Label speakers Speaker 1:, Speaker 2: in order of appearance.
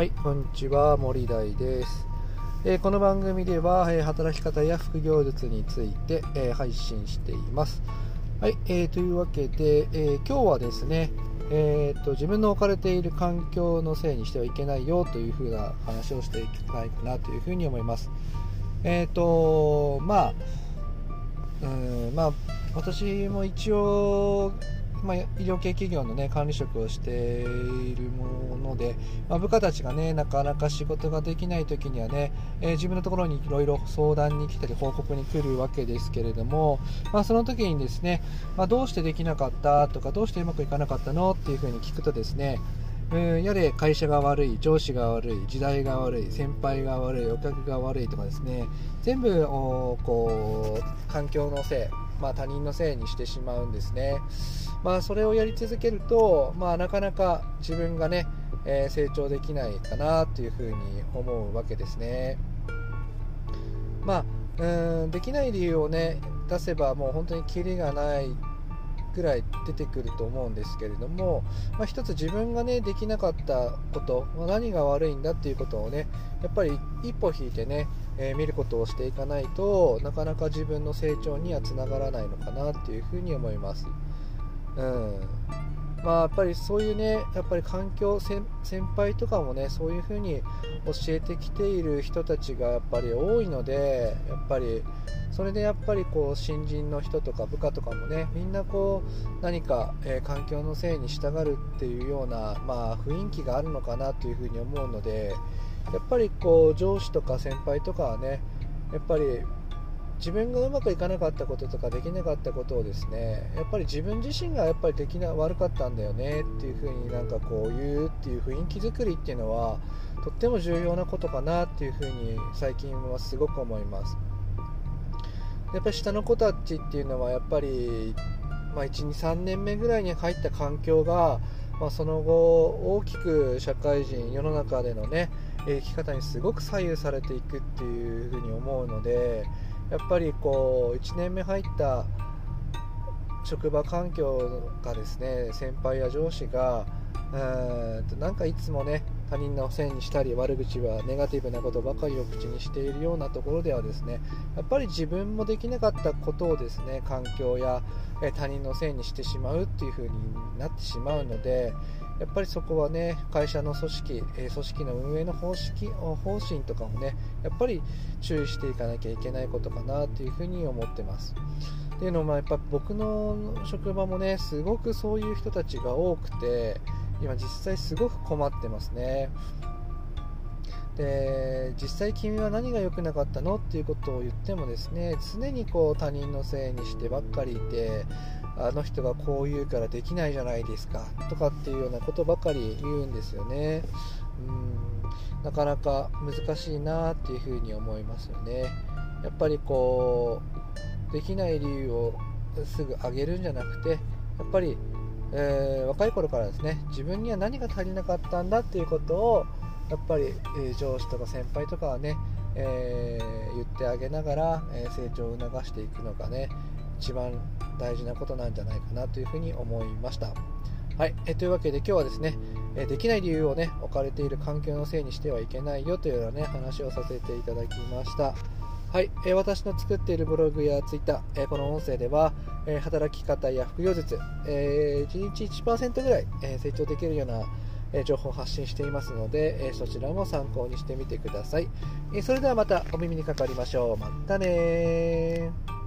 Speaker 1: はい、こんにちは、森大です。えー、この番組では、えー、働き方や副業術について、えー、配信しています。はい、えー、というわけで、え今日はですね、えーと、自分の置かれている環境のせいにしてはいけないよというふうな話をしていきたいかなというふうに思います。えっ、とまあ、うんまあ、私も一応まあ、医療系企業の、ね、管理職をしているもので、まあ、部下たちが、ね、なかなか仕事ができない時にはね、えー、自分のところにいろいろ相談に来たり報告に来るわけですけれども、まあ、その時にですね、ま、どうしてできなかったとかどうしてうまくいかなかったのっていうふうに聞くとですねうんやれ会社が悪い、上司が悪い、時代が悪い、先輩が悪い、お客が悪いとかですね全部こう環境のせい、まあ、他人のせいにしてしまうんですね。まあ、それをやり続けると、まあ、なかなか自分がね、えー、成長できないかなというふうに思うわけですね。まあ、うんできない理由をね出せばもう本当にキリがないぐらい出てくると思うんですけれども、まあ、一つ自分がねできなかったこと、何が悪いんだっていうことをねやっぱり一歩引いてね、えー、見ることをしていかないとなかなか自分の成長にはつながらないのかなっていうふうに思います。うんまあ、やっぱりそういうねやっぱり環境先輩とかもねそういうふうに教えてきている人たちがやっぱり多いのでやっぱりそれでやっぱりこう新人の人とか部下とかもねみんなこう何か、えー、環境のせいに従うっていうような、まあ、雰囲気があるのかなというふうに思うのでやっぱりこう上司とか先輩とかはねやっぱり自分がうまくいかなかったこととかできなかったことをですねやっぱり自分自身がやっぱりできな悪かったんだよねっていう風になんかこう言うっていう雰囲気作りっていうのはとっても重要なことかなっていう風に最近はすごく思います。やっぱり下の子たちっていうのはやっぱり、まあ、123年目ぐらいに入った環境が、まあ、その後大きく社会人世の中でのね生き方にすごく左右されていくっていう風に思うのでやっぱりこう1年目入った職場環境がですね先輩や上司がうんなんかいつもね他人のせいにしたり悪口はネガティブなことばかりを口にしているようなところではですねやっぱり自分もできなかったことをですね環境や他人のせいにしてしまうっていう風になってしまうのでやっぱりそこはね会社の組織、え組織の運営の方式方針とかもねやっぱり注意していかなきゃいけないことかなというふうに思ってます。っていうのもやっぱ僕の職場もねすごくそういう人たちが多くて今実際すごく困ってますね。で実際君は何が良くなかったのっていうことを言ってもですね常にこう他人のせいにしてばっかりいてあの人がこう言うからできないじゃないですかとかっていうようなことばかり言うんですよね。うんなかなか難しいなっていうふうに思いますよね。やっぱりこうできない理由をすぐ上げるんじゃなくてやっぱり、えー、若い頃からですね自分には何が足りなかったんだっていうことをやっぱり、え、上司とか先輩とかはね、えー、言ってあげながら、え成長を促していくのがね一番大事なことなんじゃないかなというふうに思いました。はい、えというわけで今日はですね、えできない理由をね置かれている環境のせいにしてはいけないよというようなね話をさせていただきました。はい、え私の作っているブログやツイッター、えこの音声では、え働き方や副業術、え1日1%ぐらい、え成長できるようなえ情報を発信していますので、えそちらも参考にしてみてください。えそれではまたお耳にかかりましょう。またね